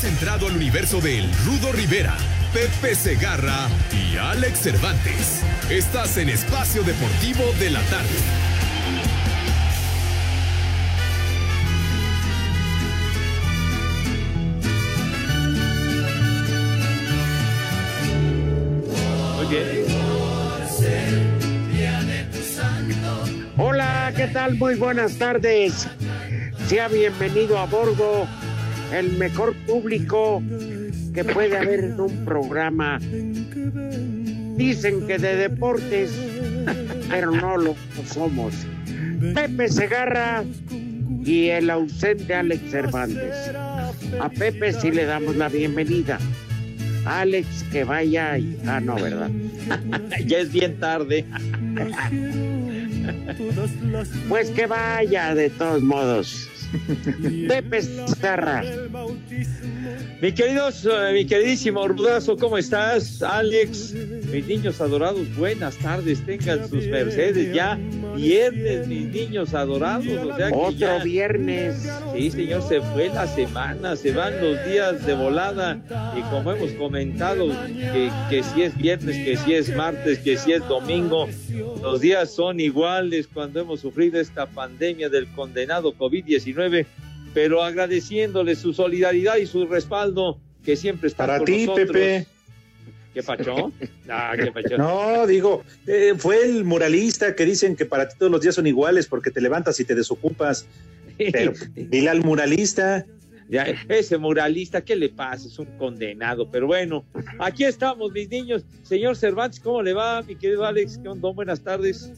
Has entrado al universo de Rudo Rivera, Pepe Segarra y Alex Cervantes. Estás en Espacio Deportivo de la Tarde. Hola, ¿qué tal? Muy buenas tardes. Sea bienvenido a bordo, el mejor público que puede haber en un programa. Dicen que de deportes, pero no lo somos. Pepe Segarra y el ausente Alex Cervantes. A Pepe sí le damos la bienvenida. Alex, que vaya. y- Ah, no, ¿verdad? ya es bien tarde. Pues que vaya, de todos modos. Pepe Segarra. Mi queridos, eh, mi queridísimo Rudazo, ¿cómo estás? Alex, mis niños adorados, buenas tardes, tengan sus mercedes ya. Viernes, mis niños adorados, o sea Otro ya- viernes. Sí, señor, se fue la semana, se van los días de volada y como hemos comentado, que, que si es viernes, que si es martes, que si es domingo, los días son iguales cuando hemos sufrido esta pandemia del condenado COVID-19, pero agradeciéndole su solidaridad y su respaldo que siempre está Para con ti, nosotros. Pepe. ¿Qué pachó? Ah, qué pachó. No, digo, eh, fue el muralista que dicen que para ti todos los días son iguales porque te levantas y te desocupas. Pero dile al muralista. Ya, ese muralista, ¿qué le pasa? Es un condenado. Pero bueno, aquí estamos, mis niños. Señor Cervantes, ¿cómo le va, mi querido Alex? ¿Qué onda? Buenas tardes.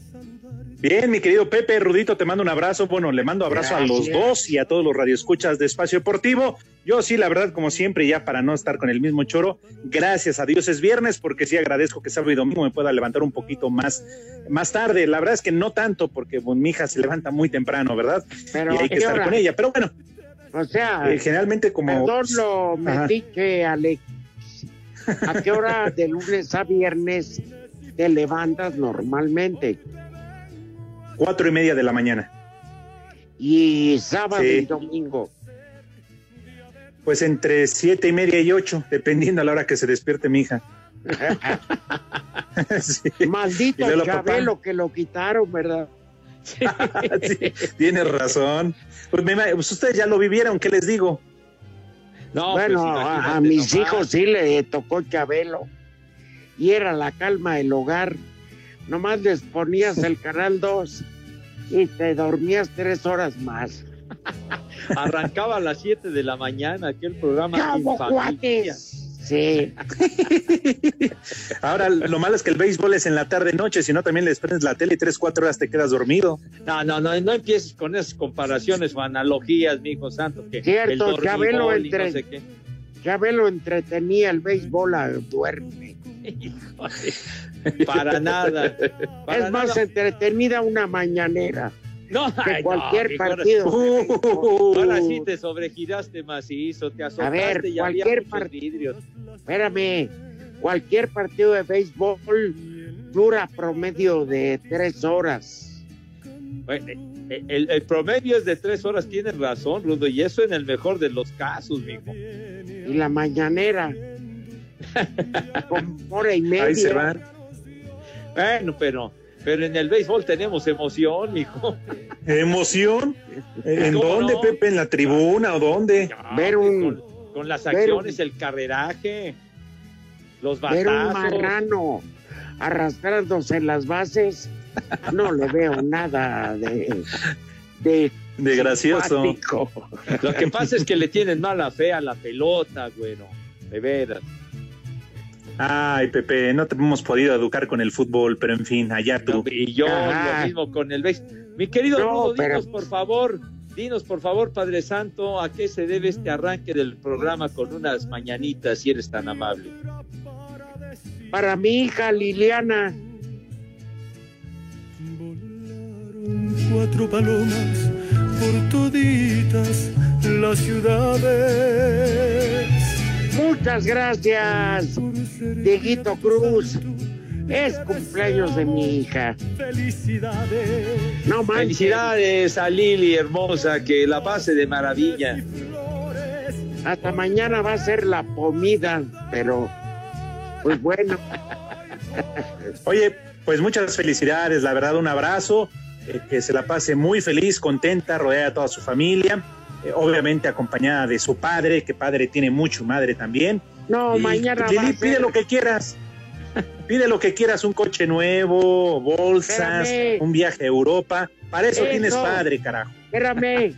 Bien, mi querido Pepe, Rudito, te mando un abrazo. Bueno, le mando abrazo a los dos y a todos los radioescuchas de Espacio Deportivo. Yo sí, la verdad, como siempre, ya para no estar con el mismo choro, gracias a Dios es viernes, porque sí agradezco que sábado y domingo me pueda levantar un poquito más, más tarde. La verdad es que no tanto, porque bueno, mi hija se levanta muy temprano, ¿verdad? Pero y ¿a hay que estar hora? con ella. Pero bueno, O sea, eh, generalmente como... perdón lo Ajá. metiche, Alex. ¿A qué hora de lunes a viernes te levantas normalmente? Cuatro y media de la mañana. Y sábado Sí. y domingo. Pues entre siete y media y ocho, dependiendo a la hora que se despierte mi hija. Sí, Maldito papá. Chabelo que lo quitaron, ¿verdad? sí, tienes razón. Pues, me pues ustedes ya lo vivieron, ¿qué les digo? No, bueno, pues, a, a mis nomás. hijos sí le tocó Chabelo. Y era la calma del hogar. Nomás les ponías el canal 2 y te dormías tres horas más. Arrancaba a las 7 de la mañana aquel programa. ¡Cabo cuates! Sí. Ahora, lo malo es que el béisbol es en la tarde-noche, si no también les prendes la tele y tres, cuatro horas te quedas dormido. No, no, no, no empieces con esas comparaciones o analogías, mi hijo santo. Que Cierto, el dormibol Chabelo y entre- no sé qué. Chabelo entretenía el béisbol a duerme. Híjole, para nada. para es más nada. entretenida una mañanera no, ay, no, cualquier ahora- partido. Uh, Ahora sí te sobregiraste macizo, te azotaste ver, y había cualquier partido. vidrios. Espérame, cualquier partido de béisbol dura promedio de tres horas. Bueno, eh, el, el promedio es de tres horas, tienes razón, Rudo, y eso en el mejor de los casos, mijo. Y la mañanera, con hora y media. Ahí se van. Bueno, pero, pero en el béisbol tenemos emoción, mijo. ¿Emoción? ¿En ¿Cómo dónde, no? Pepe? ¿En la tribuna o dónde? Ver un- con, con las ver acciones, el carreraje, los Ver un batazos. marrano arrastrándose en las bases, no le veo nada de, de De gracioso. simpático. Lo que pasa es que le tienen mala fe a la pelota, güero. De veras. Ay, Pepe, no te hemos podido educar con el fútbol, pero en fin, allá tú. Y yo Ajá. lo mismo con el béis. Mi querido No, Rudo, pero- dinos, por favor, dinos por favor, Padre Santo, a qué se debe este arranque del programa con unas mañanitas, si eres tan amable. Para mi hija Liliana. cuatro palomas por toditas las ciudades. Muchas gracias, Dieguito Cruz. Es cumpleaños de mi hija. Felicidades. No manches. Felicidades a Lili, hermosa, que la pase de maravilla. Hasta mañana va a ser la comida, pero pues bueno. Oye, pues muchas felicidades, la verdad, un abrazo, eh, que se la pase muy feliz, contenta, rodeada de toda su familia, eh, obviamente acompañada de su padre, que padre tiene mucho, madre también. No, Y, mañana Lili, va a pide ser- lo que quieras. Pide lo que quieras, un coche nuevo, bolsas, Espérame. un viaje a Europa. Para eso, Eso. tienes padre, carajo. Espérame,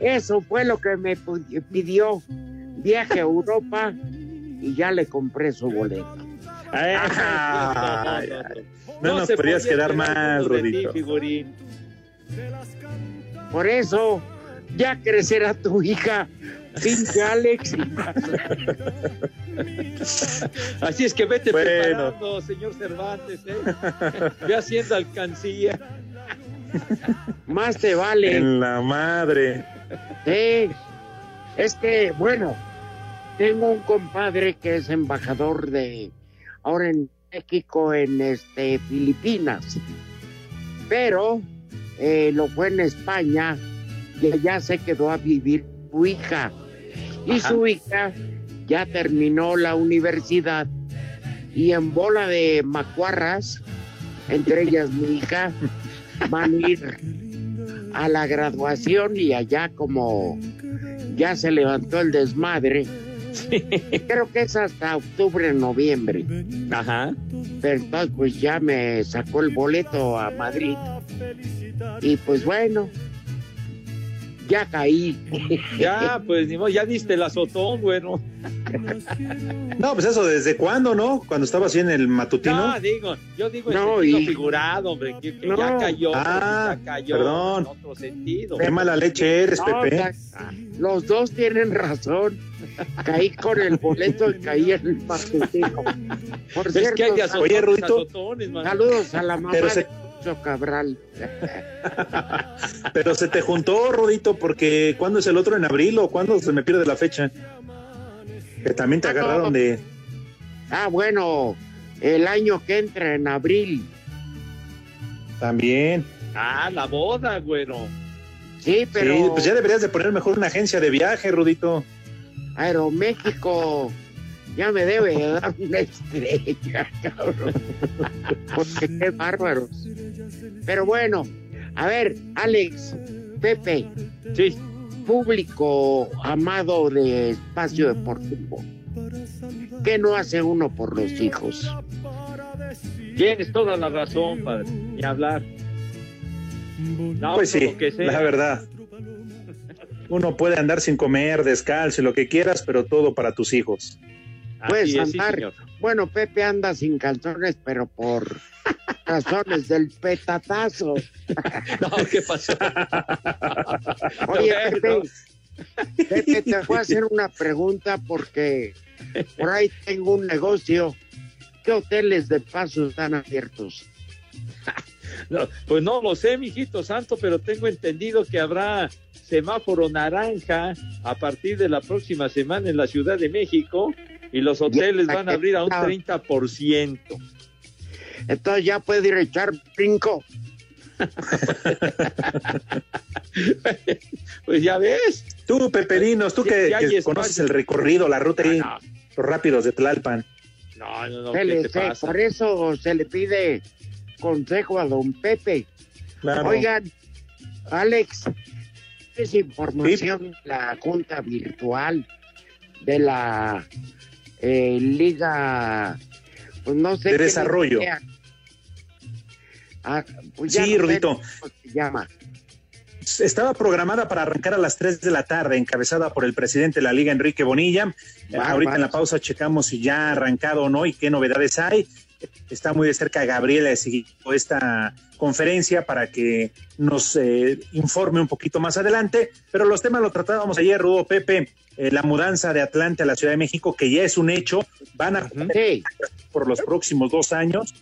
eso fue lo que me pidió. Viaje a Europa y ya le compré su boleto. Ay, Ay, no nos se podrías podía quedar mal, figurín. Por eso, ya crecerá tu hija, pinche Alex. Así es que vete Bueno. preparando, señor Cervantes, ¿eh? Ve haciendo alcancía. Más te vale. En la madre. Sí. Es que, bueno, tengo un compadre que es embajador de ahora en México, en este Filipinas, pero eh, lo fue en España y allá se quedó a vivir su hija. Y Ajá. su hija ya terminó la universidad y en bola de macuarras, entre ellas mi hija, van a ir a la graduación y allá como ya se levantó el desmadre. Creo que es hasta octubre, noviembre. Ajá. Pero entonces pues ya me sacó el boleto a Madrid. Y pues bueno, ya caí. Ya, pues ni modo, ya diste el azotón, bueno. No, pues eso, ¿desde cuándo, no? Cuando estaba así en el matutino. No, digo, yo digo en No, sentido y- figurado, hombre, que, que No. ya cayó, Ah, ya cayó perdón. en otro sentido. Qué mala leche eres, No, Pepe. o sea, los dos tienen razón. Caí con el boleto y caí en el matutino. Por Es que hay de cierto, azotones, Oye, Rudito. azotones, saludos a la mamá Pero se- de Cabral. Pero se te juntó, Rodito, porque ¿cuándo es el otro en abril o cuándo se me pierde la fecha? Que también te Ah, agarraron de. Ah, bueno, el año que entra en abril. También. Ah, la boda, güero. Sí, pero Sí, pues ya deberías de poner mejor una agencia de viaje, Rudito. Aeroméxico ya me debe de dar una estrella, cabrón. Porque qué bárbaros. Pero bueno, a ver, Alex, Pepe, Sí, público amado de espacio deportivo. ¿Qué no hace uno por los hijos? tienes toda la razón, padre. Ni hablar. No, Pues sí, lo que sea. la verdad. Uno puede andar sin comer, descalzo, y lo que quieras, pero todo para tus hijos. Así Puedes es, sí, andar. Bueno, Pepe anda sin calzones, pero por razones del petatazo. No, ¿qué pasó? Oye. Pepe, Pepe, te voy a hacer una pregunta porque por ahí tengo un negocio. ¿Qué hoteles de paso están abiertos? No, pues no lo sé, mijito santo, pero tengo entendido que habrá semáforo naranja a partir de la próxima semana en la Ciudad de México y los hoteles van a abrir a un 30%. Entonces ya puede ir a echar brinco. Pues ya ves. Tú, Peperinos, tú que, ya conoces el recorrido, la ruta ahí, No, los rápidos de Tlalpan. no, no, no, Se ¿qué le- te se- pasa? por eso se le pide consejo a don Pepe. Claro. Oigan, Alex, es información de la junta virtual de la eh, Liga, pues no sé. De desarrollo. Ah, pues ya Sí, no cómo se llama. Estaba programada para arrancar a las 3 de la tarde, encabezada por el presidente de la Liga, Enrique Bonilla. Ahorita en la pausa checamos si ya ha arrancado o no y qué novedades hay. Está muy de cerca Gabriela siguiendo esta conferencia para que nos eh, informe un poquito más adelante, pero los temas lo tratábamos ayer, Rudo Pepe, eh, la mudanza de Atlante a la Ciudad de México, que ya es un hecho, van a Sí. por los próximos dos años.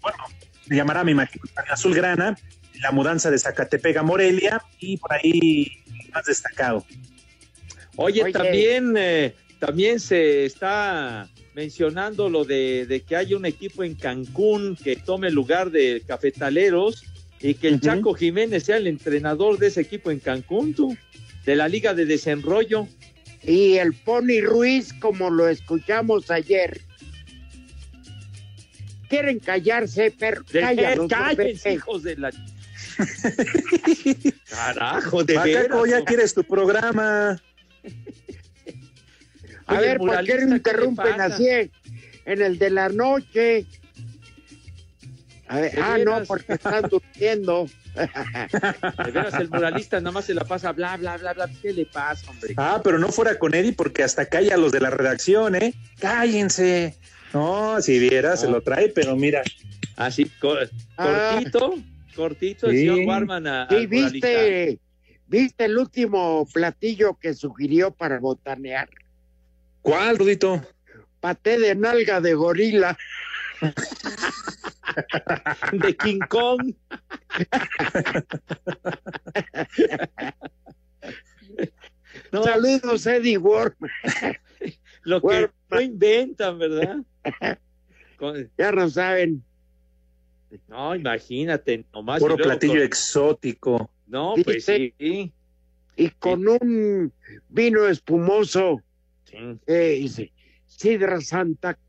Bueno, se llamará, me imagino, Azul Grana, la mudanza de Zacatepec a Morelia y por ahí más destacado. Oye, Oye. también, eh, también se está mencionando lo de, de que hay un equipo en Cancún que tome el lugar de Cafetaleros y que el. Chaco Jiménez sea el entrenador de ese equipo en Cancún, tú, de la Liga de Desenrollo. Y el Pony Ruiz, como lo escuchamos ayer, quieren callarse, pero cállense, hijos de la. Carajo, de Macaco, veras, ya ¿no? quieres tu programa. A ver, ¿por qué muralista, no ¿qué le interrumpen así en el de la noche? A ver, ¿De ah, no, porque están durmiendo. De veras, el muralista nada más se la pasa bla, bla, bla, bla. ¿Qué le pasa, hombre? Ah, pero no fuera con Eddie porque hasta calla a los de la redacción, ¿eh? Cállense. No, si viera, se lo trae, pero mira. Así, co- Ah. cortito, cortito, el Sí. señor Warman a, Sí, muralista. viste, viste el último platillo que sugirió para botanear. ¿Cuál, Rudito? Paté de nalga de gorila. de King Kong. No, Saludos, Eddie Ward. lo que no inventan, ¿verdad? Ya no saben. no, imagínate, nomás. Puro platillo con- exótico. No, Dice- pues sí. sí. Y con un vino espumoso, sí. eh, dice, Sidra Santa Claus.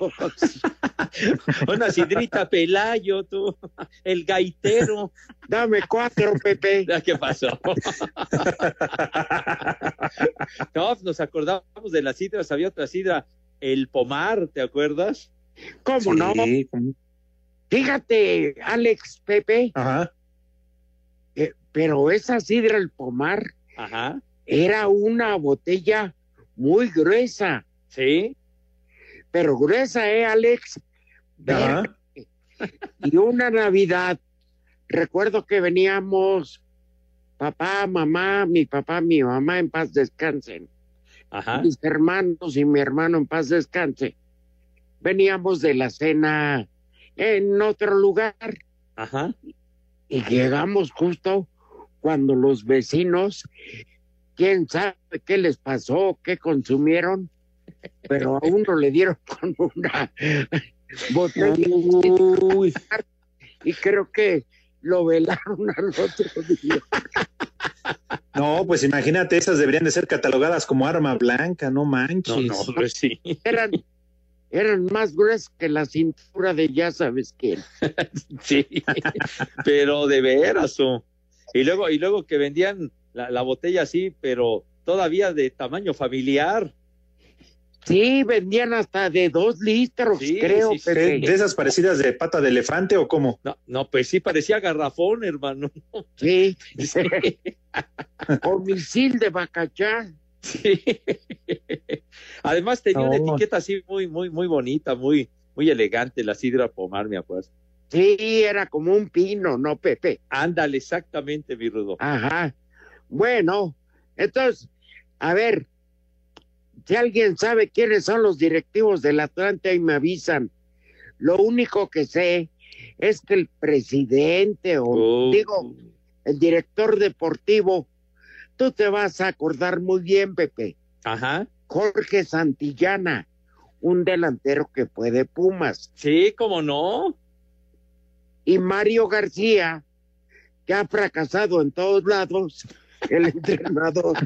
Una sidrita Pelayo, tú. El gaitero. Dame cuatro, Pepe. Ah, ¿Qué pasó? no, nos acordamos de las sidras. Había otra sidra, el pomar, ¿te acuerdas? ¿Cómo no? Sí, Fíjate, Alex, Pepe, Ajá. eh, pero esa sidra, el pomar, Ajá. era una botella muy gruesa, Sí. pero gruesa, ¿eh, Alex? Ajá. Y una Navidad, recuerdo que veníamos, papá, mamá, mi papá, mi mamá en paz descansen, Ajá. mis hermanos y mi hermano en paz descanse. Veníamos de la cena en otro lugar Ajá. y llegamos justo cuando los vecinos, quién sabe qué les pasó, qué consumieron, pero a uno le dieron con una botella Uy, y creo que lo velaron al otro día. no, pues imagínate, esas deberían de ser catalogadas como arma blanca, no No, manches. no, pues sí. Eran, eran más gruesas que la cintura de ya sabes quién. Sí. Pero de veras, oh. Y luego, y luego que vendían la, la botella así, pero todavía de tamaño familiar. Sí, vendían hasta de dos litros, Sí, creo, sí, sí. ¿De, esas parecidas de pata de elefante o cómo? No, no, pues sí parecía garrafón, hermano. Sí, Sí. o misil de bacachá. Sí. Además tenía una etiqueta así muy, muy, muy bonita, muy, muy elegante, la sidra pomar, me acuerdo. Sí, era como un pino, ¿no, Pepe? Ándale, exactamente, mi rudo. Ajá. Bueno, entonces, a ver, si alguien sabe quiénes son los directivos del Atlante, ahí me avisan. Lo único que sé es que el presidente o Oh, digo, el director deportivo, tú te vas a acordar muy bien, Pepe, Ajá. Jorge Santillana, un delantero que fue de Pumas, Sí, cómo no. y Mario García, que ha fracasado en todos lados, el entrenador.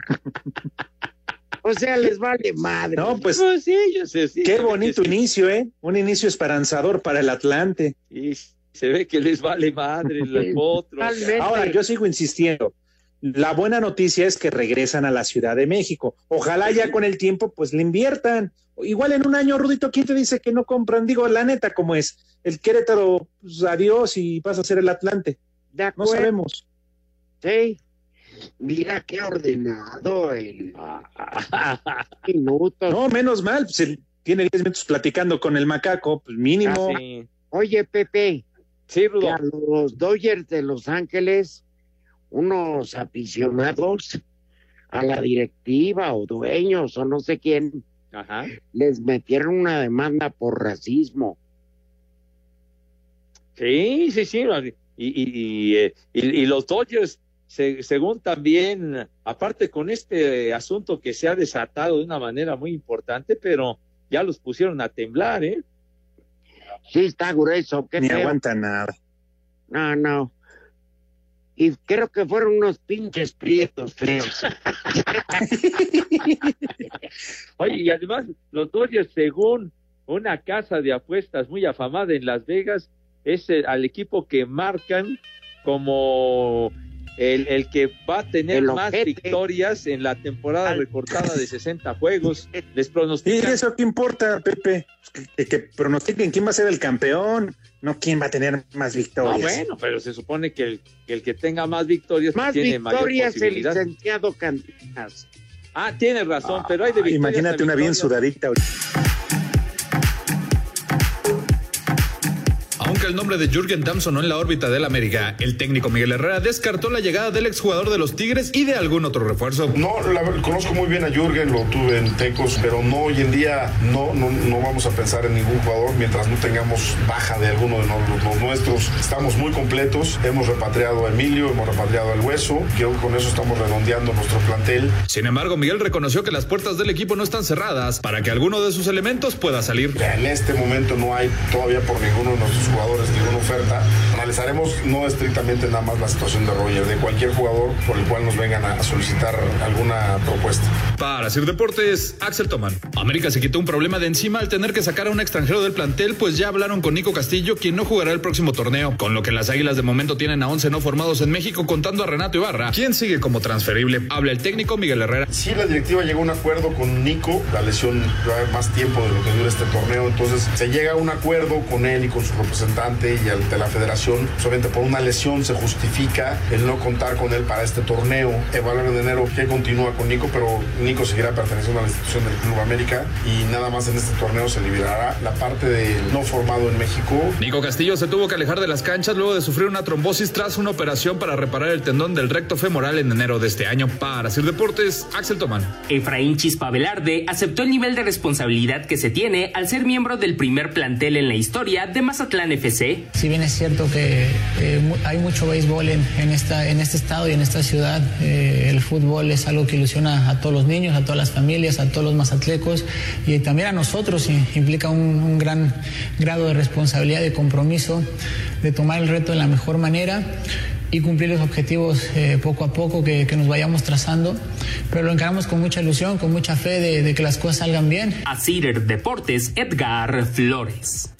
O sea, les vale madre. No, pues Pues sí, yo sé, sí. qué bonito sí. inicio, ¿eh? Un inicio esperanzador para el Atlante. Y se ve que les vale madre el otro. Totalmente. Ahora, yo sigo insistiendo. La buena noticia es que regresan a la Ciudad de México. Ojalá ya con el tiempo, pues le inviertan. Igual en un año, Rudito, ¿quién te dice que no compran? Digo, la neta, como es. El Querétaro, pues adiós y vas a ser el Atlante. de No sabemos. Sí. Mira qué ordenado el minutos. No, menos mal. pues, el- tiene 10 minutos platicando con el macaco, pues mínimo. Ah, sí. Oye, Pepe, Sí, Rudo. a los Dodgers de Los Ángeles, unos aficionados a la directiva o dueños o no sé quién, Ajá. les metieron una demanda por racismo. Sí, sí, sí. Y, y, y, eh, y- y los Dodgers, se- según también, aparte con este asunto que se ha desatado de una manera muy importante, pero ya los pusieron a temblar, ¿eh? Sí, está grueso, qué Ni feo. aguanta nada. No, no. Y creo que fueron unos pinches prietos feos. Oye, y además, los Dodgers, según una casa de apuestas muy afamada en Las Vegas, es el- al equipo que marcan como el, el que va a tener El más ojete. victorias en la temporada Al- recortada de 60 juegos. Les ¿Y pronostican eso qué importa, Pepe? Que, que pronostiquen quién va a ser el campeón, no quién va a tener más Ah, victorias. bueno, pero se supone que el, que el que tenga más victorias Más tiene mayor victorias el posibilidad. licenciado Cantinas. Ah, tienes razón, pero hay de Ah, victorias Imagínate una bien victorias. sudadita. El nombre de Jürgen Damm sonó en la órbita del América, el técnico Miguel Herrera descartó la llegada del exjugador de los Tigres y de algún otro refuerzo. No, la conozco muy bien a Jürgen, lo tuve en Tecos, pero no hoy en día no, no, no vamos a pensar en ningún jugador mientras no tengamos baja de alguno de los, los nuestros. Estamos muy completos, hemos repatriado a Emilio, hemos repatriado al Hueso, creo que con eso estamos redondeando nuestro plantel. Sin embargo, Miguel reconoció que las puertas del equipo no están cerradas para que alguno de sus elementos pueda salir. En este momento no hay todavía por ninguno de nuestros jugadores ninguna oferta. Analizaremos no estrictamente nada más la situación de Roger, de cualquier jugador por el cual nos vengan a solicitar alguna propuesta. Para Sir Deportes, Axel Tomán. América se quitó un problema de encima al tener que sacar a un extranjero del plantel, pues ya hablaron con Nico Castillo, quien no jugará el próximo torneo, con lo que las Águilas de momento tienen a 11 no formados en México, contando a Renato Ibarra, quien sigue como transferible. Habla el técnico Miguel Herrera. Sí, la directiva llegó a un acuerdo con Nico, la lesión va a haber más tiempo de lo que dura este torneo, entonces se llega a un acuerdo con él y con su representante y ante la federación, solamente por una lesión se justifica el no contar con él para este torneo, evaluar en enero qué continúa con Nico, pero Nico seguirá perteneciendo a la institución del Club América y nada más en este torneo se liberará la parte del no formado en México. Nico Castillo se tuvo que alejar de las canchas luego de sufrir una trombosis tras una operación para reparar el tendón del recto femoral en enero de este año. Para Sir Deportes, Axel Tomán. Efraín Chispa Velarde aceptó el nivel de responsabilidad que se tiene al ser miembro del primer plantel en la historia de Mazatlán FC. Si bien es cierto que eh, hay mucho béisbol en, en esta, en este estado y en esta ciudad, eh, el fútbol es algo que ilusiona a todos los niños, a todas las familias, a todos los mazatlecos y también a nosotros. implica un, un gran grado de responsabilidad, de compromiso, de tomar el reto de la mejor manera y cumplir los objetivos eh, poco a poco que, que nos vayamos trazando. Pero lo encaramos con mucha ilusión, con mucha fe de, de que las cosas salgan bien. A Cider Deportes, Edgar Flores.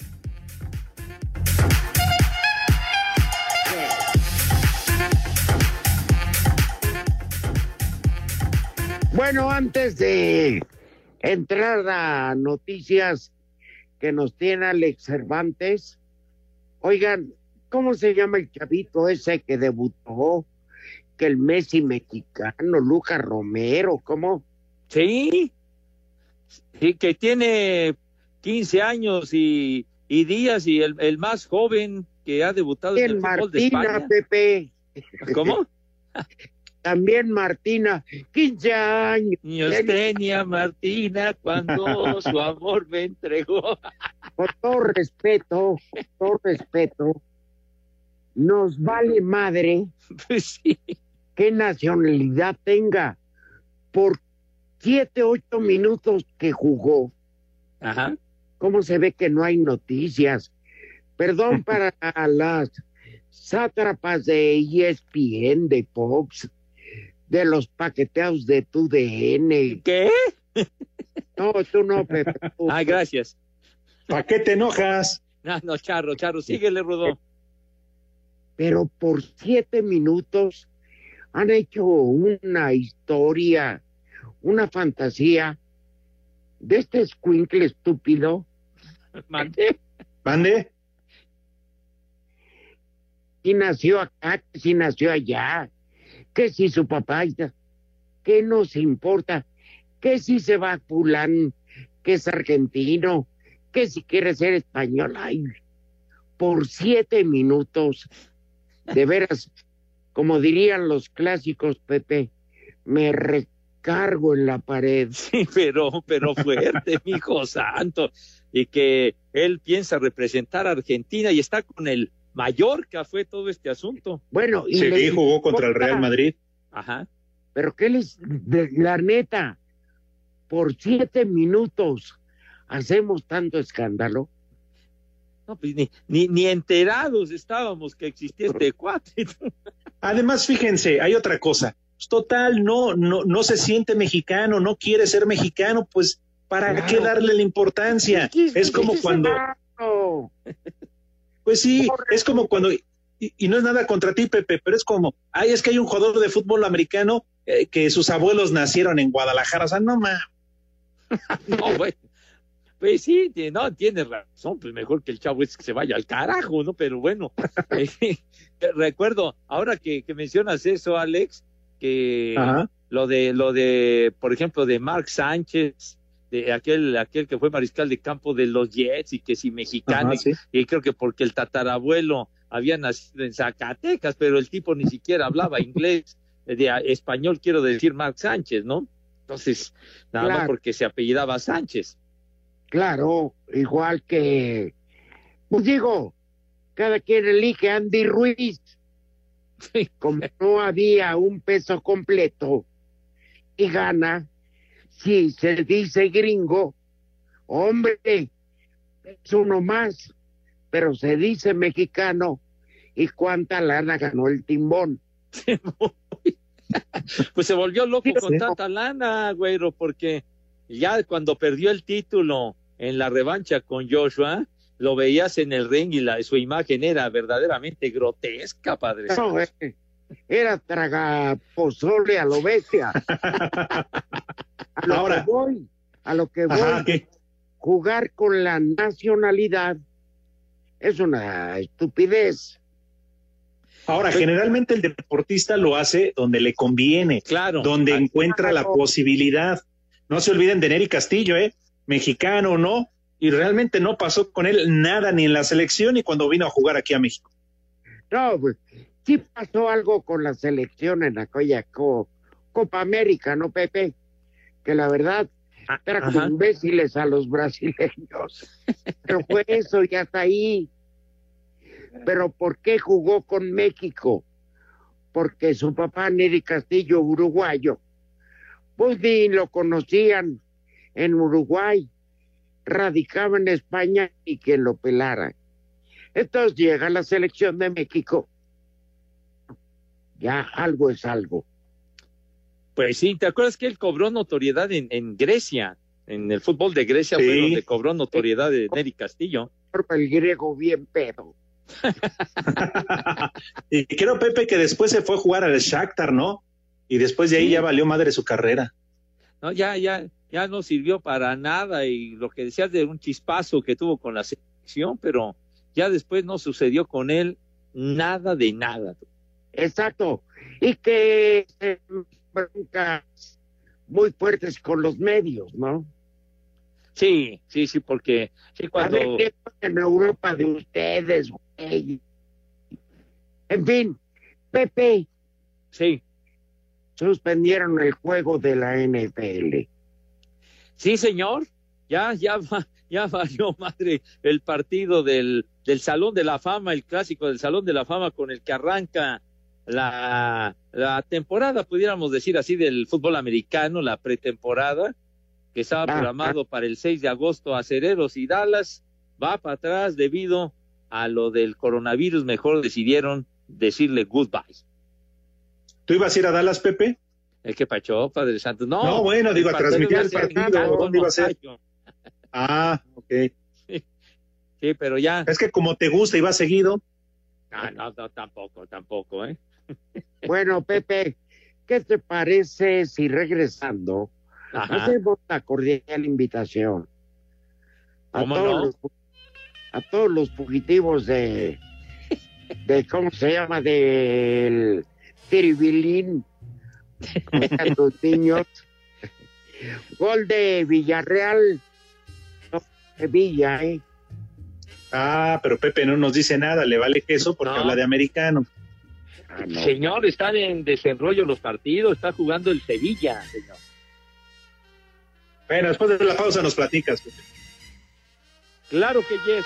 Bueno, antes de entrar a noticias que nos tiene Alex Cervantes, oigan, ¿cómo se llama el chavito ese que debutó? Que el Messi mexicano, Lucas Romero, ¿cómo? Sí, sí, que tiene 15 años y, y días y el, el más joven que ha debutado en el fútbol de Martina, España. Pepe. ¿Cómo? También Martina, 15 años. Tenía Martina cuando su amor me entregó. Con todo respeto, con todo respeto, nos vale madre Pues sí. qué nacionalidad tenga. Por siete, ocho minutos que jugó, Ajá. ¿cómo se ve que no hay noticias? Perdón para las sátrapas de ESPN, de Fox, de los paqueteados de tu DN. ¿Qué? No, tú no, Pepe. tú. Ay, gracias. ¿Para qué te enojas? No, no, Charro, Charro, síguele, Rudo. pero por siete minutos han hecho una historia, una fantasía de este escuincle estúpido Mandé. ¿Mande? si nació acá, si nació allá, que si su papá, ya- ¿qué nos importa? Que si se va fulán, que es argentino, que si quiere ser español, ay, por siete minutos, de veras, como dirían los clásicos, Pepe, me recargo en la pared. Sí, pero, pero fuerte, mi hijo santo. Y que él piensa representar a Argentina y está con el Mallorca, fue todo este asunto. Bueno, y Sí, le jugó contra el Real Madrid. Ajá. Pero qué les, de- la neta, por siete minutos hacemos tanto escándalo. No, pues ni, ni, ni enterados estábamos que existía este cuate. Además, fíjense, hay otra cosa. Pues, Total, no, no, no se siente mexicano, no quiere ser mexicano, pues ¿para Claro. qué darle la importancia? Es como cuando. Pues sí, es como cuando, y, y no es nada contra ti, Pepe, pero es como, ay, es que hay un jugador de fútbol americano eh, que sus abuelos nacieron en Guadalajara, o sea, no más. No, güey. Pues sí, no, tienes razón, pues mejor que el chavo es que se vaya al carajo, ¿no? Pero bueno, eh, recuerdo, ahora que, que mencionas eso, Alex, que Ajá. lo de, lo de, por ejemplo, de Mark Sánchez, de aquel, aquel que fue mariscal de campo de los Jets y que si mexicano, Ajá, sí. y creo que porque el tatarabuelo había nacido en Zacatecas, pero el tipo ni siquiera hablaba inglés, eh, de español quiero decir Mark Sánchez, ¿no? Entonces, nada más porque se apellidaba Sánchez. Claro, igual que, pues digo, cada quien elige Andy Ruiz. Sí. Como no había un peso completo y gana, si se dice gringo, hombre, es uno más, pero se dice mexicano y cuánta lana ganó el timbón. Pues se volvió loco con tanta lana, güero, porque ya cuando perdió el título en la revancha con Joshua, lo veías en el ring y la, su imagen era verdaderamente grotesca, padre. No, eh, era tragapozole a lo bestia. A lo Ahora. que voy, a lo que voy, Ajá, jugar con la nacionalidad es una estupidez. Ahora, generalmente el deportista lo hace donde le conviene, Claro. donde encuentra la posibilidad. No se olviden de Nery Castillo, ¿eh? Mexicano o no, y realmente no pasó con él nada ni en la selección ni cuando vino a jugar aquí a México. No, pues, sí pasó algo con la selección en aquella co- Copa América, ¿no, Pepe? Que la verdad Ah, era como ajá. imbéciles a los brasileños. Pero fue eso, ya está ahí. Pero ¿por qué jugó con México? Porque su papá, Neri Castillo, uruguayo, pues ni lo conocían en Uruguay, radicaba en España y que lo pelara. Entonces llega la selección de México. Ya algo es algo. Pues sí, ¿te acuerdas que él cobró notoriedad en, en Grecia? En el fútbol de Grecia Sí. fue donde cobró notoriedad de Nery Castillo. El griego bien pedo. y creo, Pepe, que después se fue a jugar al Shakhtar, ¿no? Y después de ahí Sí. ya valió madre su carrera. No, ya, ya, ya no sirvió para nada y lo que decías de un chispazo que tuvo con la selección, pero ya después no sucedió con él nada de nada. Exacto. Y que eh, broncas muy fuertes con los medios, ¿no? Sí, sí, sí, porque sí, A cuando ver, ¿qué pasa en Europa de ustedes, güey? En fin, Pepe, sí, suspendieron el juego de la NFL. sí, señor, ya, ya ya valió madre el partido del, del Salón de la Fama, el clásico del Salón de la Fama con el que arranca la, la temporada, pudiéramos decir así, del fútbol americano, la pretemporada, que estaba Ah, programado para el 6 de agosto a Cereros y Dallas, va para atrás debido a lo del coronavirus, mejor decidieron decirle goodbye. ¿Tú ibas a ir a Dallas, Pepe? El que pachó, Padre Santo. No, No, bueno, digo, a transmitir el partido, ¿dónde iba a ser? Ah, ok. Sí, pero ya. Es que como te gusta y vas seguido. No, no, no, tampoco, tampoco, ¿eh? Bueno, Pepe, ¿qué te parece si regresando Ajá. hacemos la cordial invitación a ¿Cómo todos, no? los, a todos los fugitivos de, de ¿cómo se llama? Del Tiribilín, como están los niños. Gol de Villarreal Sevilla, ¿eh? Ah, pero Pepe no nos dice nada, le vale queso porque No. habla de americano. Ah, no. Señor, están en desenrollo los partidos, está jugando el Sevilla, señor. Bueno, después de la pausa nos platicas. Claro que yes.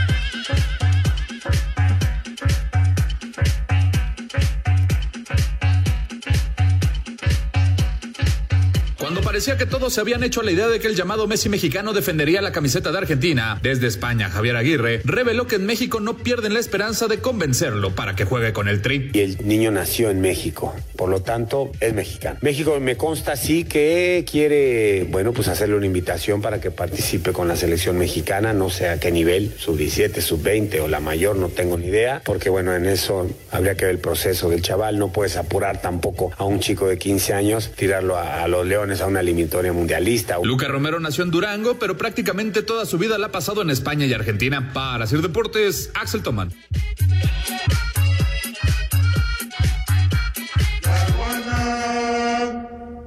Parecía que todos se habían hecho la idea de que el llamado Messi mexicano defendería la camiseta de Argentina, desde España Javier Aguirre reveló que en México no pierden la esperanza de convencerlo para que juegue con el Tri. Y el niño nació en México, por lo tanto es mexicano. México me consta sí que quiere, bueno, pues hacerle una invitación para que participe con la selección mexicana, no sé a qué nivel, sub 17, sub 20 o la mayor, no tengo ni idea, porque bueno, en eso habría que ver el proceso del chaval, no puedes apurar tampoco a un chico de 15 años, tirarlo a, a los leones a una eliminatoria mundialista. Luca Romero nació en Durango, pero prácticamente toda su vida la ha pasado en España y Argentina. Para hacer deportes, Axel Tomán.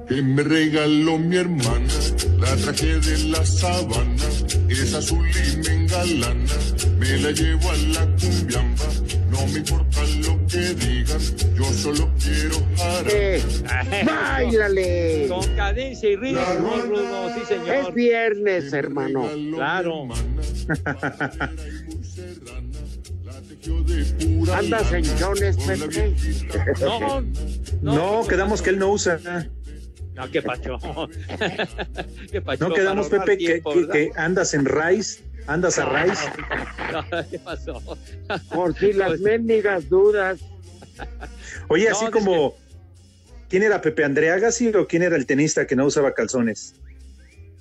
que me regaló mi hermana, la traje de la sabana, es azul y me engalana, me la llevo a la cumbiamba, no me importa lo que digan, yo solo quiero Eh, jarar. ¡Báilale! Con cadencia y ritmo, Rudo, sí, Es señor. viernes, hermano. Claro. ¿Andas en chones, Pepe? No, No, quedamos que él no usa. No, qué pacho. qué pacho. No quedamos, Pepe, que, tiempo, que- ¿verdad? que andas en Rice, andas a Rice. No, ¿Qué pasó? Por si las mendigas dudas. Oye, así como, ¿quién era Pepe André Agassi o quién era el tenista que no usaba calzones?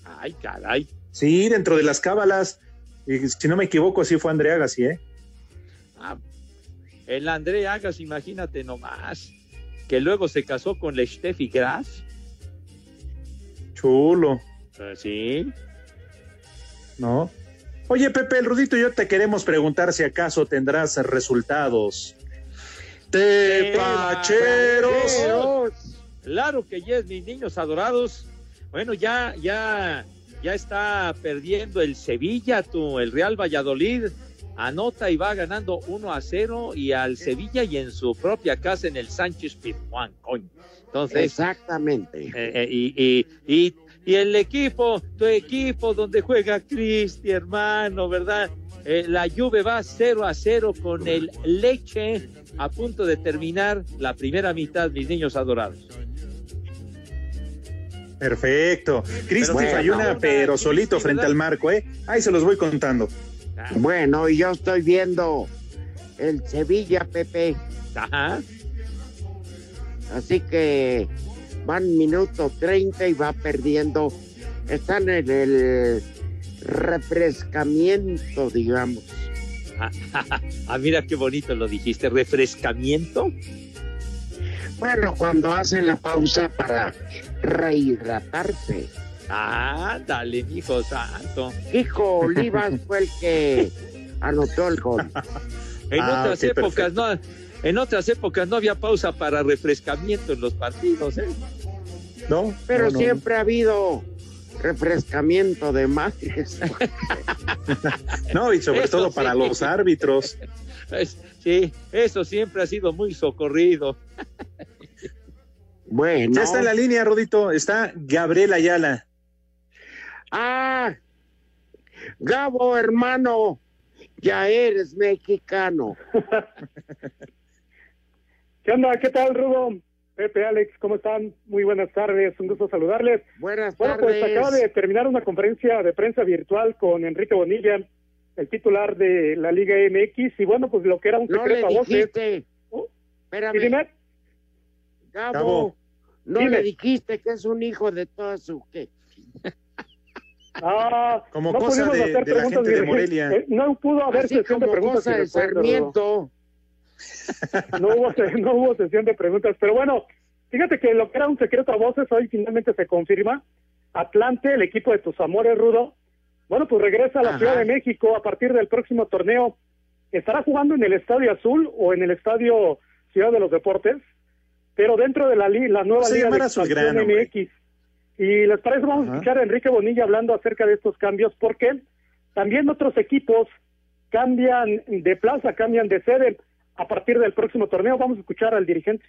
Ay, caray. Sí, dentro de las cábalas. Y si no me equivoco, así fue André Agassi, ¿eh? Ah, el André Agas, imagínate nomás, que luego se casó con la Steffi Graf. Chulo, Eh, Sí. ¿no? Oye, Pepe, el Rudito y yo te queremos preguntar si acaso tendrás resultados. ¡Tepacheros! Claro que yes, mis niños adorados. Bueno, ya, ya, ya está perdiendo el Sevilla, tú, el Real Valladolid. Anota y va ganando 1 a 0 y al Sevilla y en su propia casa en el Sánchez Pizjuán, coño. Entonces, Exactamente. eh, eh, y, y, y, y el equipo, tu equipo donde juega Cristi, hermano, ¿verdad? Eh, la Juve va 0 a 0 con el Leche a punto de terminar la primera mitad, mis niños adorados. Perfecto. Cristi bueno, falló una, una, pero solito frente ¿verdad? al marco, ¿eh? Ahí se los voy contando. Bueno, y yo estoy viendo el Sevilla, Pepe. Ajá. Así que van minuto 30 y va perdiendo. Están en el refrescamiento, digamos. Ah, mira qué bonito lo dijiste, refrescamiento. Bueno, cuando hacen la pausa para rehidratarse. Ah, dale, hijo santo. Hijo Olivas fue el que anotó el gol. En Ah, otras épocas no, en otras épocas no había pausa para refrescamiento en los partidos, ¿eh? ¿No? Pero No, no, siempre ha habido refrescamiento de mares. No, y sobre Eso todo sí. para los árbitros. Sí, eso siempre ha sido muy socorrido. Bueno. Ya está en la línea, Rudito. Está Gabriel Ayala. Ah, Gabo, hermano, ya eres mexicano. ¿Qué onda? ¿Qué tal, Rudo? Pepe, Alex, ¿cómo están? Muy buenas tardes, un gusto saludarles. Buenas Bueno, pues tardes. acaba de terminar una conferencia de prensa virtual con Enrique Bonilla, el titular de la Liga MX, y bueno, pues lo que era un No le secreto a voces. dijiste. Oh, Espérame. ¿y dime? Gabo, Gabo, no dime. le dijiste que es un hijo de toda su que. Ah, Como no cosa pudimos de- hacer de la preguntas gente de Morelia. eh, no pudo haber Así sesión de preguntas cosa de. Sarmiento. no hubo, no hubo sesión de preguntas, pero bueno, fíjate que lo que era un secreto a voces hoy finalmente se confirma. Atlante, el equipo de tus amores, Rudo, bueno, pues regresa a la Ciudad de México a partir del próximo torneo. Estará jugando en el Estadio Azul o en el Estadio Ciudad de los Deportes, pero dentro de la, li- la nueva Liga de Expansión. MX. Y les parece, vamos a escuchar a Enrique Bonilla hablando acerca de estos cambios, porque también otros equipos cambian de plaza, cambian de sede a partir del próximo torneo. Vamos a escuchar al dirigente.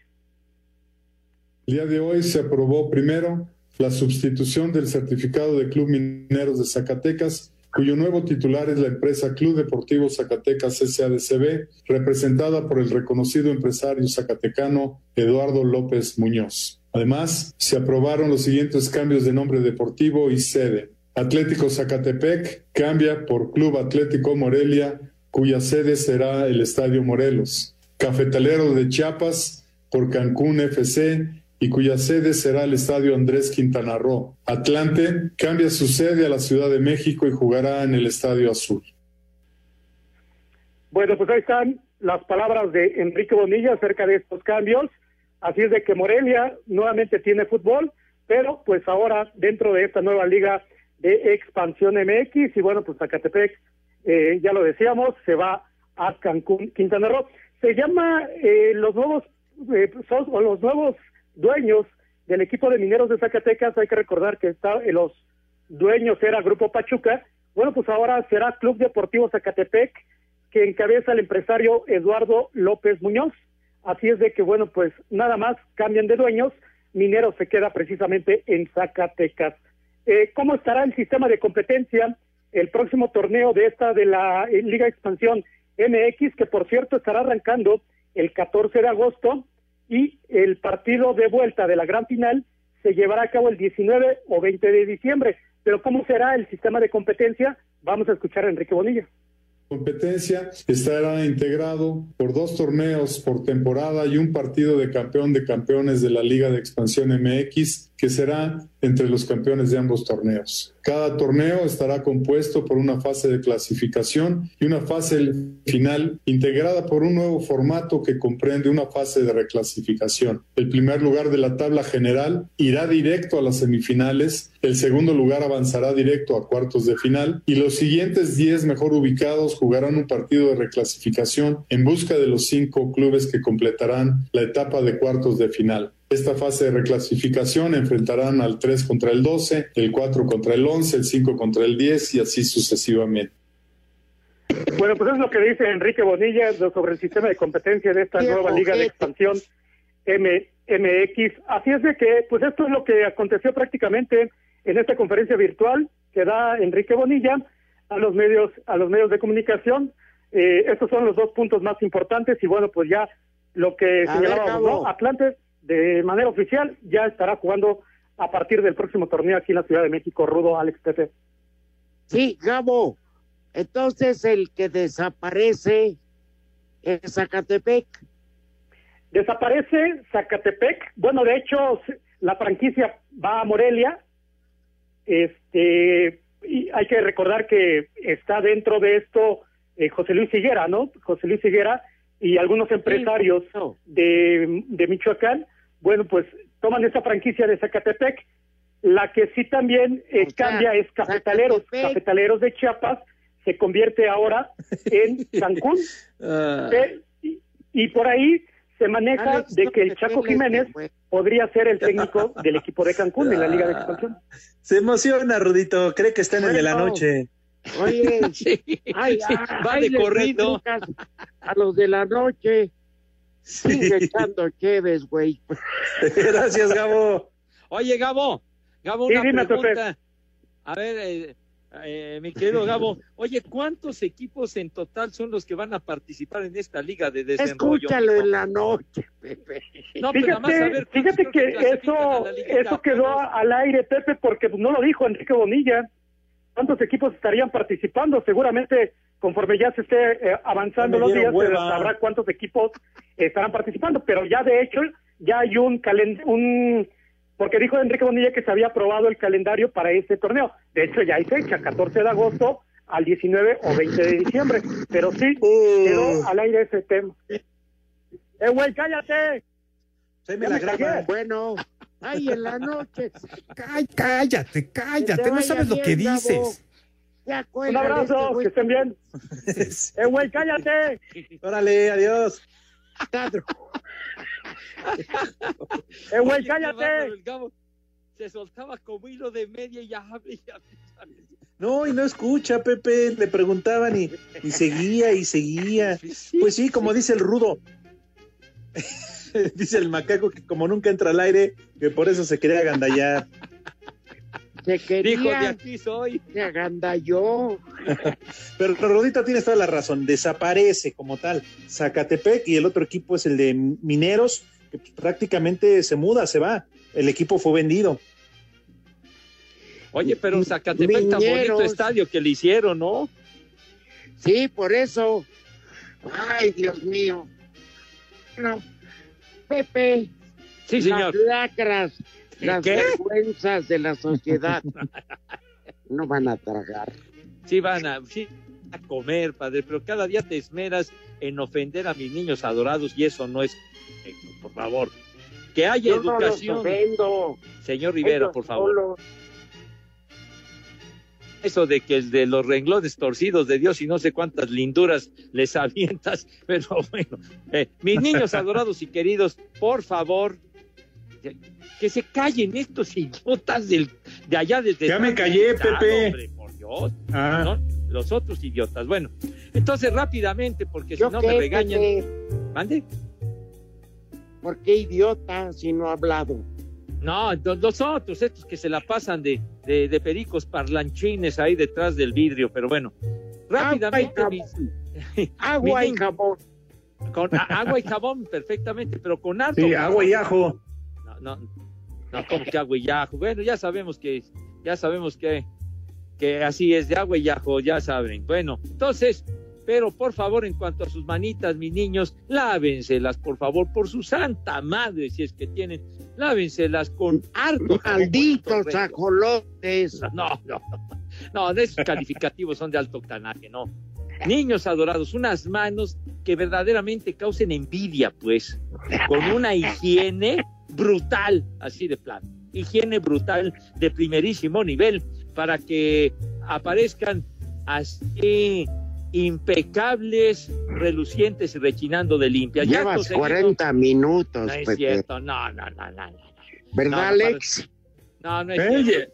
El día de hoy se aprobó primero la sustitución del certificado de Club Mineros de Zacatecas, cuyo nuevo titular es la empresa Club Deportivo Zacatecas SADCB, representada por el reconocido empresario zacatecano Eduardo López Muñoz. Además, se aprobaron los siguientes cambios de nombre deportivo y sede. Atlético Zacatepec cambia por Club Atlético Morelia, cuya sede será el Estadio Morelos. Cafetalero de Chiapas por Cancún FC y cuya sede será el Estadio Andrés Quintana Roo. Atlante cambia su sede a la Ciudad de México y jugará en el Estadio Azul. Bueno, pues ahí están las palabras de Enrique Bonilla acerca de estos cambios. Así es de que Morelia nuevamente tiene fútbol, pero pues ahora dentro de esta nueva liga de expansión MX y bueno, pues Zacatepec, eh, ya lo decíamos, se va a Cancún, Quintana Roo. Se llama eh, los nuevos eh, son- los nuevos dueños del equipo de mineros de Zacatecas. Hay que recordar que está, eh, los dueños era Grupo Pachuca. Bueno, pues ahora será Club Deportivo Zacatepec, que encabeza el empresario Eduardo López Muñoz. Así es de que, bueno, pues nada más cambian de dueños. Mineros se queda precisamente en Zacatecas. Eh, ¿Cómo estará el sistema de competencia? El próximo torneo de esta de la eh, Liga Expansión MX, que por cierto estará arrancando el 14 de agosto y el partido de vuelta de la gran final se llevará a cabo el 19 o 20 de diciembre. Pero ¿cómo será el sistema de competencia? Vamos a escuchar a Enrique Bonilla. competencia estará integrado por dos torneos por temporada y un partido de campeón de campeones de la Liga de Expansión MX que será entre los campeones de ambos torneos. Cada torneo estará compuesto por una fase de clasificación y una fase final integrada por un nuevo formato que comprende una fase de reclasificación. El primer lugar de la tabla general irá directo a las semifinales, el segundo lugar avanzará directo a cuartos de final y los siguientes 10 mejor ubicados jugarán un partido de reclasificación en busca de los cinco clubes que completarán la etapa de cuartos de final. Esta fase de reclasificación enfrentarán al 3 contra el 12, el 4 contra el 11, el 5 contra el 10 y así sucesivamente. Bueno, pues es lo que dice Enrique Bonilla sobre el sistema de competencia de esta nueva Liga de. Expansión M- MX. Así es de que, pues esto es lo que aconteció prácticamente en esta conferencia virtual que da Enrique Bonilla a los medios, a los medios de comunicación. Eh, estos son los dos puntos más importantes y bueno, pues ya lo que A señalábamos, ver, Gabo. ¿no? Atlante de manera oficial ya estará jugando a partir del próximo torneo aquí en la Ciudad de México, Rudo Alex Pepe. Sí, Gabo. Entonces el que desaparece es Zacatepec. Desaparece Zacatepec. Bueno, de hecho, la franquicia va a Morelia. Este, y hay que recordar que está dentro de esto eh, José Luis Higuera, ¿no? José Luis Higuera y algunos empresarios de, de Michoacán, bueno, pues toman esta franquicia de Zacatepec. La que sí también eh, cambia es Cafetaleros. Cafetaleros de Chiapas se convierte ahora en Cancún. Eh, y, y por ahí se maneja Alex, de que el Chaco Jiménez podría ser el técnico del equipo de Cancún en la Liga de Expansión. Se emociona, Rudito. Cree que está en el de la noche. Oye, ay, Sí, ay, va de corrido. A los de la noche. Sigue echando cheves, güey. Gracias, Gabo. Oye, Gabo, Gabo, Sí, una dime, pregunta. A ver, eh, eh, mi querido Gabo, oye, ¿cuántos equipos en total son los que van a participar en esta liga de desarrollo? Escúchalo en la noche, Pepe. No, pero nada más a Fíjate, ver, ¿cuántos fíjate que a eso, eso quedó al aire, Pepe, porque no lo dijo Enrique Bonilla. ¿Cuántos equipos estarían participando? Seguramente, conforme ya se esté eh, avanzando los días, se sabrá cuántos equipos estarán participando. Pero ya, de hecho, ya hay un calen un porque dijo Enrique Bonilla que se había aprobado el calendario para este torneo. De hecho, ya hay fecha, 14 de agosto al 19 o 20 de diciembre. Pero sí, Uh. quedó al aire ese tema. ¡Eh, güey, cállate! Se me la graba. Bueno, ay, en la noche. Cállate, cállate, no sabes lo que dices. Ya, Un abrazo, este que estén bien. ¡Eh, güey, cállate! Órale, adiós. ¡Eh, güey, cállate! se soltaba como hilo de media y ya hable y hable. No, y no escucha, Pepe. Le preguntaban y, y seguía y seguía. Pues sí, como dice el rudo. dice el macaco que como nunca entra al aire, que por eso se quería agandallar. Quería. Dijo, de aquí soy. Se agandalló. Pero Rodito tienes toda la razón, desaparece como tal Zacatepec y el otro equipo es el de Mineros, que prácticamente se muda, se va. El equipo fue vendido. Oye, pero Zacatepec tan bonito Mineros. estadio que le hicieron, ¿no? Sí, por eso. Ay, Dios mío. No. Pepe. Sí, señor. Las lacras, las ¿Qué? vergüenzas de la sociedad no van a tragar. Sí van a, sí, a comer, padre, pero cada día te esmeras en ofender a mis niños adorados y eso no es correcto, por favor. Que haya Yo no los educación. ofendo. Señor Rivera, Ellos por favor. Eso de que el de los renglones torcidos de Dios y no sé cuántas linduras les avientas, pero bueno, eh, mis niños adorados y queridos, por favor, que- se callen estos idiotas del, de allá desde... Ya me callé, Pepe. Hombre, por Dios. Ah. ¿no? Los otros idiotas. Bueno, entonces rápidamente, porque si ¿Yo no qué, me regañan. Pepe? ¿Mande? ¿Por qué idiota si no ha hablado? No, lo- los otros, estos que se la pasan de, de, de pericos parlanchines ahí detrás del vidrio, pero bueno, rápidamente. Agua y mis- Agua y jabón. Con a- agua y jabón, perfectamente, pero con harto. Sí, agua y ajo. No, no, no, como que agua y ajo. Bueno, ya sabemos que, ya sabemos que, que así es de agua y ajo, ya saben. Bueno, entonces, pero por favor, en cuanto a sus manitas, mis niños, lávenselas, por favor, por su santa madre, si es que tienen, lávenselas con harto. Malditos ajolotes. No, no, no, de esos calificativos son de alto octanaje, no. Niños adorados, unas manos que verdaderamente causen envidia, pues, con una higiene brutal, así de plano. Higiene brutal de primerísimo nivel para que aparezcan así impecables, relucientes y rechinando de limpia. Ya Llevas conseguido- 40 minutos, No es Pepe. cierto, no, no, no, no. no. ¿Verdad, No, no, Alex? No, no es Oye, cierto.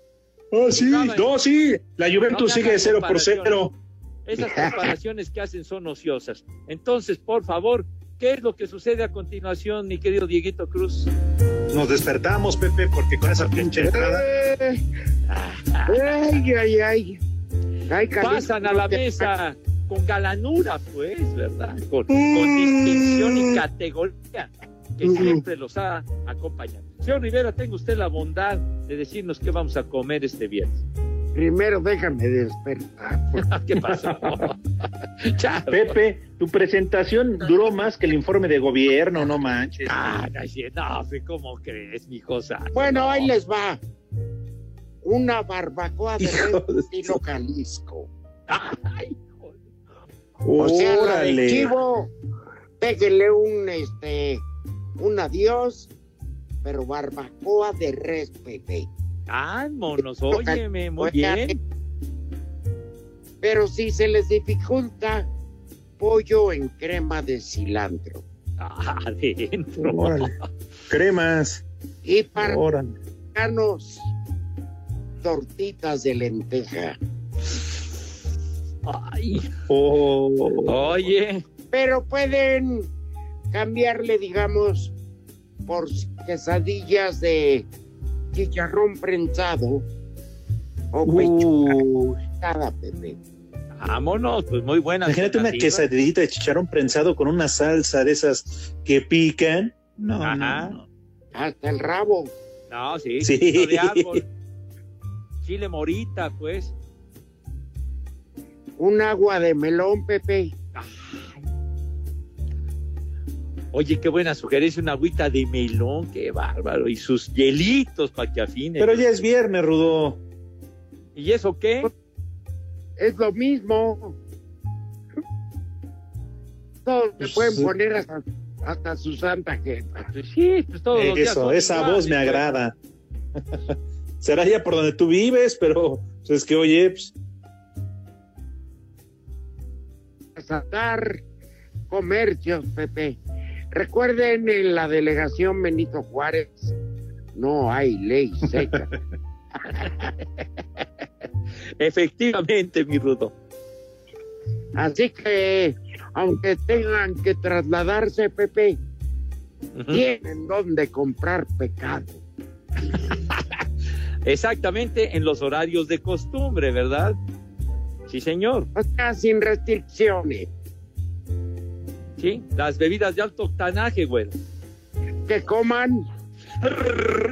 Oh, sí, No, no, sí. La Juventus sigue hagas 0 por comparaciones. 0. Esas comparaciones que hacen son ociosas. Entonces, por favor, ¿qué es lo que sucede a continuación, mi querido Dieguito Cruz? Nos despertamos, Pepe, porque con esa pinche entrada. Eh, Ay, ay, ay. Ay, Carlitos, Pasan a la te- mesa con galanura, pues, ¿verdad? Con, con distinción y categoría que Ujú. siempre los ha acompañado. Señor Rivera, tenga usted la bondad de decirnos qué vamos a comer este viernes. Primero déjame despertar. ¿Qué pasó? Chao. Pepe, tu presentación duró más que el informe de gobierno, no manches. Ah, no, fe, ¿cómo crees, mi cosa? Bueno, ahí les va. Una barbacoa de Hijo res de estilo Jalisco. Ay, O sea, la de Órale. chivo, péguele un, este, un adiós, pero barbacoa de res, Pepe. Vámonos, óyeme, muy bien. Pero si se les dificulta, pollo en crema de cilantro. Ah, Adentro. Órale. Cremas. Y para mexicanos, tortitas de lenteja. Ay, Oh. oye, Pero pueden cambiarle, digamos, por quesadillas de chicharrón prensado o pechuga Uh, prensada, Pepe. vámonos, pues muy buena. imagínate una quesadillita de chicharrón prensado con una salsa de esas que pican. No, Ajá. no, no. Hasta el rabo. No, sí, Sí. chilito de árbol. Chile morita, pues. Un agua de melón, Pepe. Oye, qué buena sugerencia, una agüita de melón, qué bárbaro. Y sus hielitos para que afine. Pero ya es viernes, Rudo. ¿Y eso qué? Es lo mismo. Todos se Pues, pueden poner hasta, hasta su santa jefa. Sí, pues todos los días Eso, son esa iguales, voz me agrada. Será ya por donde tú vives, pero pues, es que oye, pues, comercios, Pepe. Recuerden en la delegación Benito Juárez, no hay ley seca. Efectivamente, mi Rudo. Así que, aunque tengan que trasladarse, Pepe, tienen donde comprar pecado. Exactamente en los horarios de costumbre, ¿verdad? Sí, señor. O sea, sin restricciones. Sí, las bebidas de alto octanaje, güey. Que coman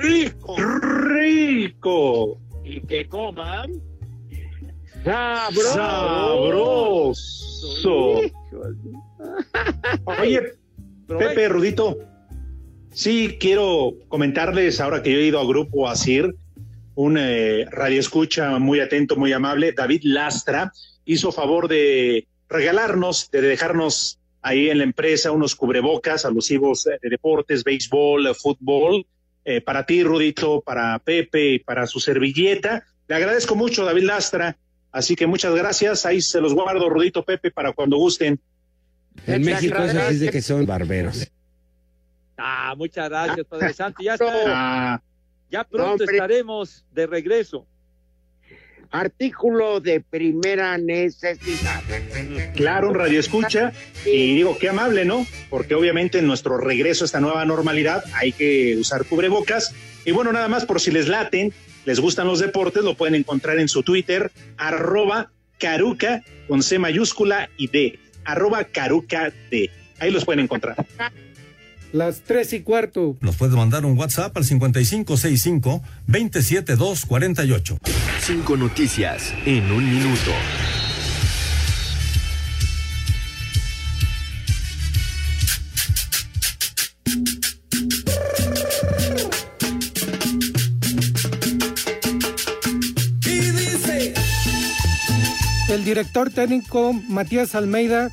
rico, rico, Y que coman sabroso. sabroso. Oye, Pepe Rudito, sí quiero comentarles ahora que yo he ido a Grupo Asir, un eh, radioescucha muy atento, muy amable, David Lastra, hizo favor de regalarnos, de dejarnos ahí en la empresa unos cubrebocas alusivos eh, de deportes, béisbol, fútbol, eh, para ti, Rudito, para Pepe y para su servilleta. Le agradezco mucho, David Lastra. Así que muchas gracias. Ahí se los guardo, Rudito, Pepe, para cuando gusten. En México eso sí es de que son barberos. Ah, muchas gracias, Padre Santo. Ya, está, Ah, ya pronto hombre. estaremos de regreso. Artículo de primera necesidad. claro, un radio escucha. Y digo, qué amable, ¿no? Porque obviamente en nuestro regreso a esta nueva normalidad hay que usar cubrebocas. Y bueno, nada más por si les laten, les gustan los deportes, lo pueden encontrar en su Twitter, arroba caruca con C mayúscula y D, arroba caruca D. Ahí los pueden encontrar. Las tres y cuarto. Nos puede mandar un WhatsApp al 5565-27248. Cinco noticias en un minuto. El director técnico Matías Almeida,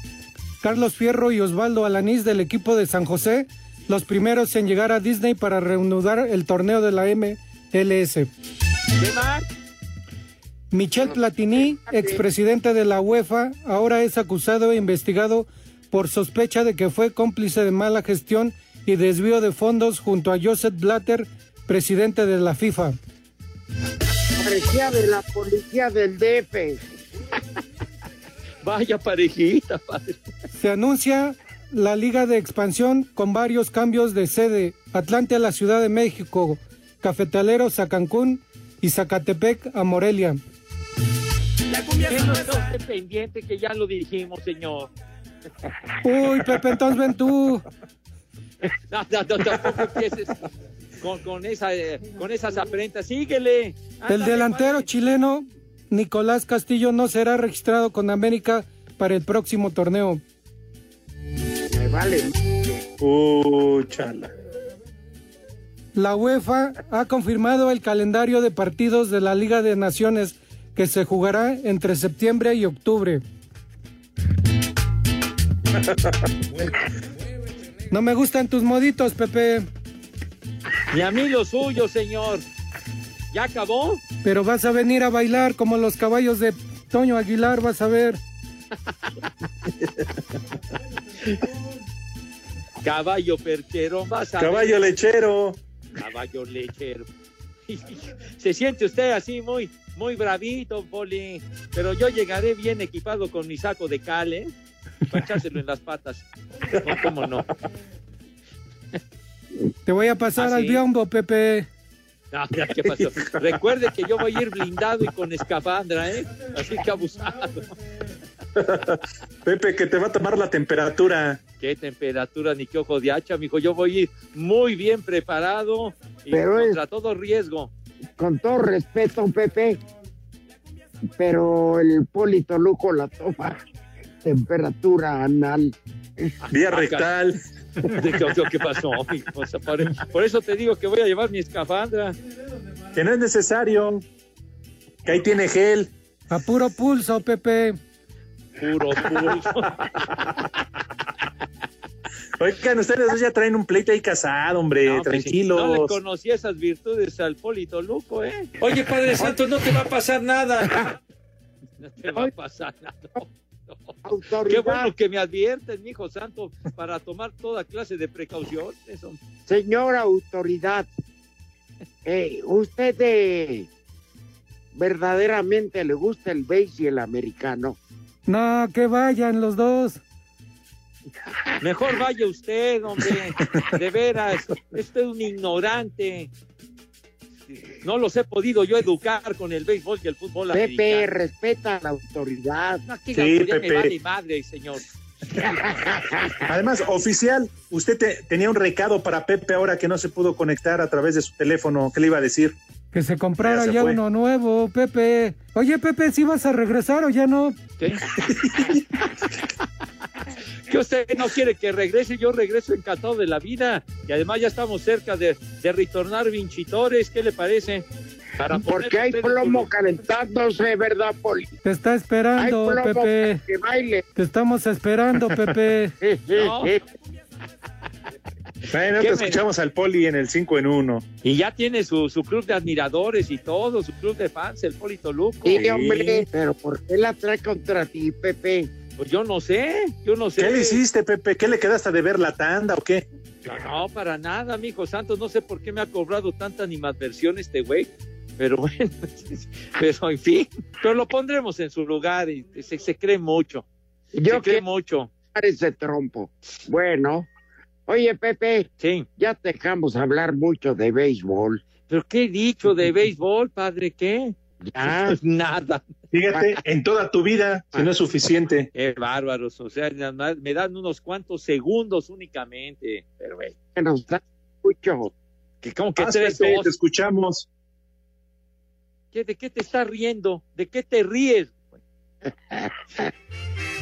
Carlos Fierro y Osvaldo Alanís del equipo de San José, los primeros en llegar a Disney para reanudar el torneo de la MLS. Michel Platini, expresidente de la UEFA, ahora es acusado e investigado por sospecha de que fue cómplice de mala gestión y desvío de fondos junto a Joseph Blatter, presidente de la FIFA. Parecía de la policía del DF. Vaya parejita, padre. Se anuncia la Liga de Expansión con varios cambios de sede. Atlante a la Ciudad de México, Cafetaleros a Cancún y Zacatepec a Morelia. No pendiente que ya lo dijimos, señor. Uy, Pepe, entonces ven tú. No, no, no, tampoco empieces con, con, esa, eh, con esas afrentas. Síguele. El delantero chileno Nicolás Castillo no será registrado con América para el próximo torneo. Vale. Uh, chala. La UEFA ha confirmado el calendario de partidos de la Liga de Naciones que se jugará entre septiembre y octubre. No me gustan tus moditos, Pepe, Ni a mí lo suyo, señor. ¿Ya acabó? pero vas a venir a bailar como los caballos de Toño Aguilar, vas a ver. Caballo perchero, vas a Caballo ver. lechero. Caballo lechero. Se siente usted así muy, muy bravito, Poli. Pero yo llegaré bien equipado con mi saco de cal, ¿eh? Para echárselo en las patas. No, cómo no. Te voy a pasar ¿Ah, al sí? biombo, Pepe. No, ya, ¿qué pasó? Recuerde que yo voy a ir blindado y con escafandra, ¿eh? Así que abusado. Pepe, que te va a tomar la temperatura. Qué temperatura ni qué ojo de hacha, mijo. Yo voy a ir muy bien preparado y Pero es- contra todo riesgo. Con todo respeto, Pepe, pero el Polito Luco la toma temperatura anal. Vía rectal. ¿De qué, qué- qué pasó? mijo? O sea, por, por eso te digo que voy a llevar mi escafandra. Que no es necesario. Que ahí tiene gel. A puro pulso, Pepe. Puro pulso. Oigan, ustedes dos ya traen un pleito ahí casado, hombre, No, pues, tranquilos. No le conocí esas virtudes al Polito Luco, ¿eh? Oye, Padre Santo, no te va a pasar nada. No te va a pasar nada. Autoridad. Qué bueno que me adviertes, mi hijo santo, para tomar toda clase de precauciones. hombre. Señora autoridad, eh, ¿usted eh, verdaderamente le gusta el béis y el americano? No, que vayan los dos. Mejor vaya usted, hombre. De veras, usted es un ignorante. No los he podido yo educar con el béisbol y el fútbol Pepe, americano. respeta a la autoridad. No, aquí Sí, la autoridad Pepe. me vale madre, señor. Además, oficial, usted te- tenía un recado para Pepe ahora que no se pudo conectar a través de su teléfono. ¿Qué le iba a decir? Que se comprara Ya se ya, fue. uno nuevo, Pepe. Oye, Pepe, ¿sí vas a regresar o ya no? ¿Qué? que usted no quiere que regrese, yo regreso encantado de la vida. Y además ya estamos cerca de, de retornar vinchitores, ¿qué le parece? Para Porque hay plomo calentándose, ¿verdad, Poli? Te está Hay esperando, plomo Pepe. que baile. Te estamos esperando, Pepe. No. Bueno, ¿Qué te me- escuchamos al poli en el 5 en 1. Y ya tiene su, su club de admiradores y todo, su club de fans, el Polito Luco. Sí, hombre, pero ¿por qué la trae contra ti, Pepe? Pues yo no sé, yo no sé. ¿Qué le hiciste, Pepe? ¿Qué le quedaste de ver la tanda o qué? No, no, para nada, mijo Santos. No sé por qué me ha cobrado tanta animadversión este güey. Pero bueno, pero en fin. Pero lo pondremos en su lugar y se, se cree mucho. Yo se cree que mucho. ese trompo. Bueno, oye, Pepe, Sí. ya te dejamos hablar mucho de béisbol. ¿Pero qué he dicho de béisbol, padre? ¿Qué? Ya, Nada. Fíjate, en toda tu vida, si no es suficiente. Qué bárbaros. O sea, nada más me dan unos cuantos segundos únicamente. Pero, güey, que nos da mucho. que como que Vas, tres, Pepe, dos. te escuchamos. ¿Qué- ¿De qué te estás riendo? ¿De qué te ríes?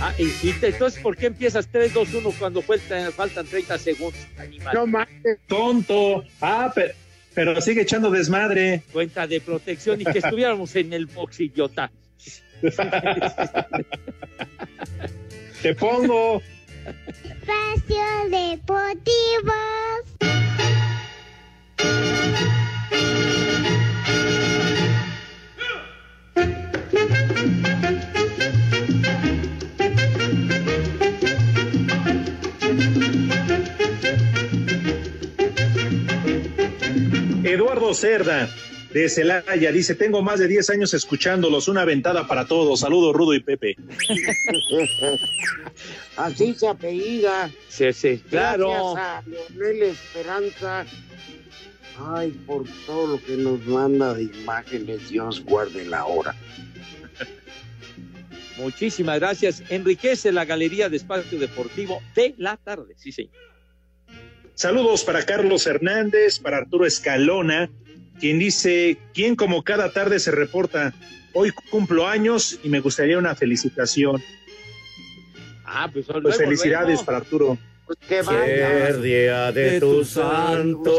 Ah, y, entonces, ¿por qué empiezas 3, 2, 1 cuando faltan, faltan 30 segundos? Animal. No mames, Tonto. Ah, pero, pero sigue echando desmadre. Cuenta de protección y que estuviéramos en el box, idiota. Te pongo. Espacio Deportivo. Eduardo Cerda, de Celaya, dice: Tengo más de 10 años escuchándolos. Una ventada para todos. Saludos, Rudo y Pepe. así se apellida. Sí, sí, claro. Gracias a Leonel Esperanza. Ay, por todo lo que nos manda de imágenes, Dios guarde la hora. Muchísimas gracias. Enriquece la galería de espacio deportivo de la tarde. Sí, señor. Saludos para Carlos Hernández, para Arturo Escalona, quien dice: ¿Quién como cada tarde se reporta? Hoy cumplo años y me gustaría una felicitación. Ah, pues, Pues luego, felicidades luego. para Arturo. Pues que vaya. día de tu santo,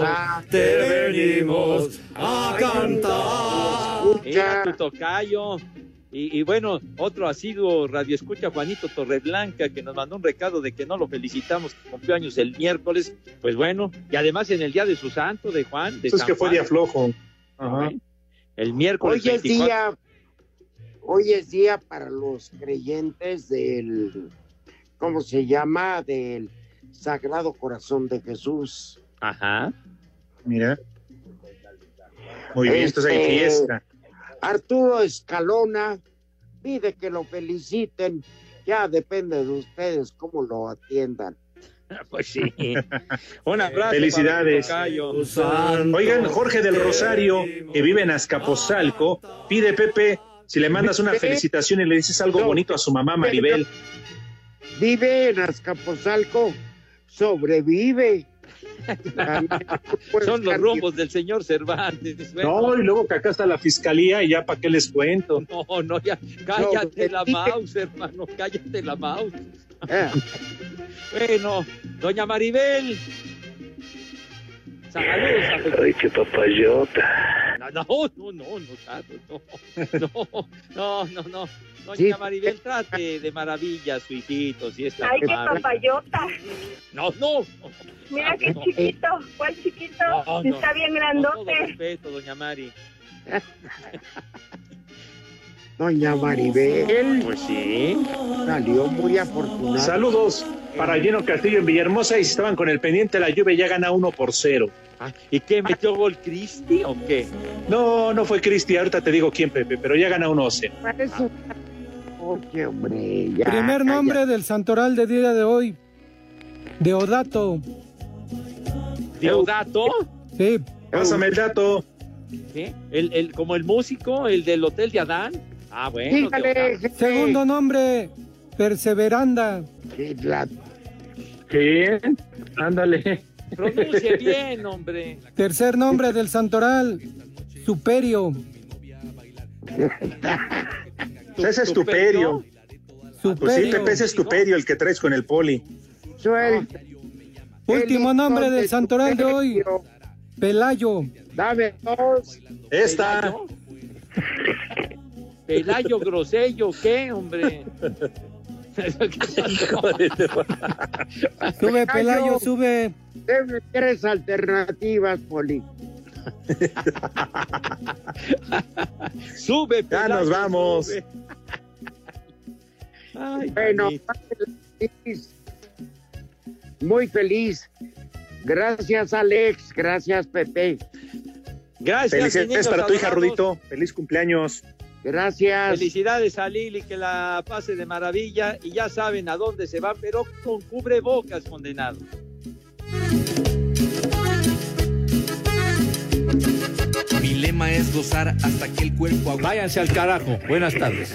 te venimos a cantar. Tu tocayo. Y, y bueno, otro asiduo radio escucha Juanito Torreblanca que nos mandó un recado de que no lo felicitamos, que cumplió años el miércoles. Pues bueno, y además en el día de su santo, de Juan. De Eso es San que fue Juan, día flojo. Ajá. El miércoles. Hoy es 24. día, hoy es día para los creyentes del, ¿cómo se llama? Del Sagrado Corazón de Jesús. Ajá. Mira. Muy bien, entonces hay Este, fiesta. Arturo Escalona pide que lo feliciten. Ya depende de ustedes cómo lo atiendan. Pues sí. Un abrazo. Felicidades. Oigan, Jorge del Rosario, que vive en Azcapotzalco, pide Pepe si le mandas una felicitación y le dices algo bonito a su mamá Maribel. Vive en Azcapotzalco, sobrevive. Son los rumbos del señor Cervantes. No, y luego que acá está la fiscalía y ya para qué les cuento. No, no, ya, cállate la mouse, hermano, cállate la mouse. Eh, Bueno, doña Maribel. Saludos a Ay, qué papayota. No, no, no, no, no, no, no, no, no. Doña. Maribel, trate de maravilla su hijito, si está Ay, qué papayota. No, no. Mira qué No. chiquito. ¿Cuál chiquito? No, no. Está bien Con todo grandote. respeto, doña Mari. Doña Maribel. Pues sí. Salió muy afortunada. Saludos para Lleno Castillo en Villahermosa y si estaban con el pendiente la lluvia ya gana uno por cero. Ah, ¿Y qué metió gol Cristi o qué? No, no fue Cristi, ahorita te digo quién, Pepe, pero ya gana 1-0. Parece- Oye, hombre, ya. Primer calla. nombre del santoral de día de hoy. Deodato. ¿Deodato? Sí. Pásame el dato. ¿Qué? ¿El, el, como el músico, el del Hotel de Adán? Ah, bueno. Dígale, Deodato. jefe. Segundo nombre, Perseveranda. Sí, la- ¿Qué? Ándale. Pronuncie bien, hombre. Tercer nombre del santoral, Superio. Ese es Tuperio. Pues sí. Pepe, ese es Tuperio, el que traes con el poli. Suelta. Último nombre del de santoral de hoy. Pelayo. Dame dos. Esta. Pelayo Grosello, ¿qué, hombre? Sube, Pelayo, sube. Deme tres alternativas, Poli. sube, Ya Pelayo, nos vamos. Ay, Bueno, feliz. muy feliz. Gracias, Alex. Gracias, Pepe. Gracias, niños para tu hija. Rudito. Feliz cumpleaños. Gracias. Felicidades a Lili, que la pase de maravilla y ya saben a dónde se va, pero con cubrebocas, condenado. Mi lema es gozar hasta que el cuerpo. Váyanse al carajo. Buenas tardes.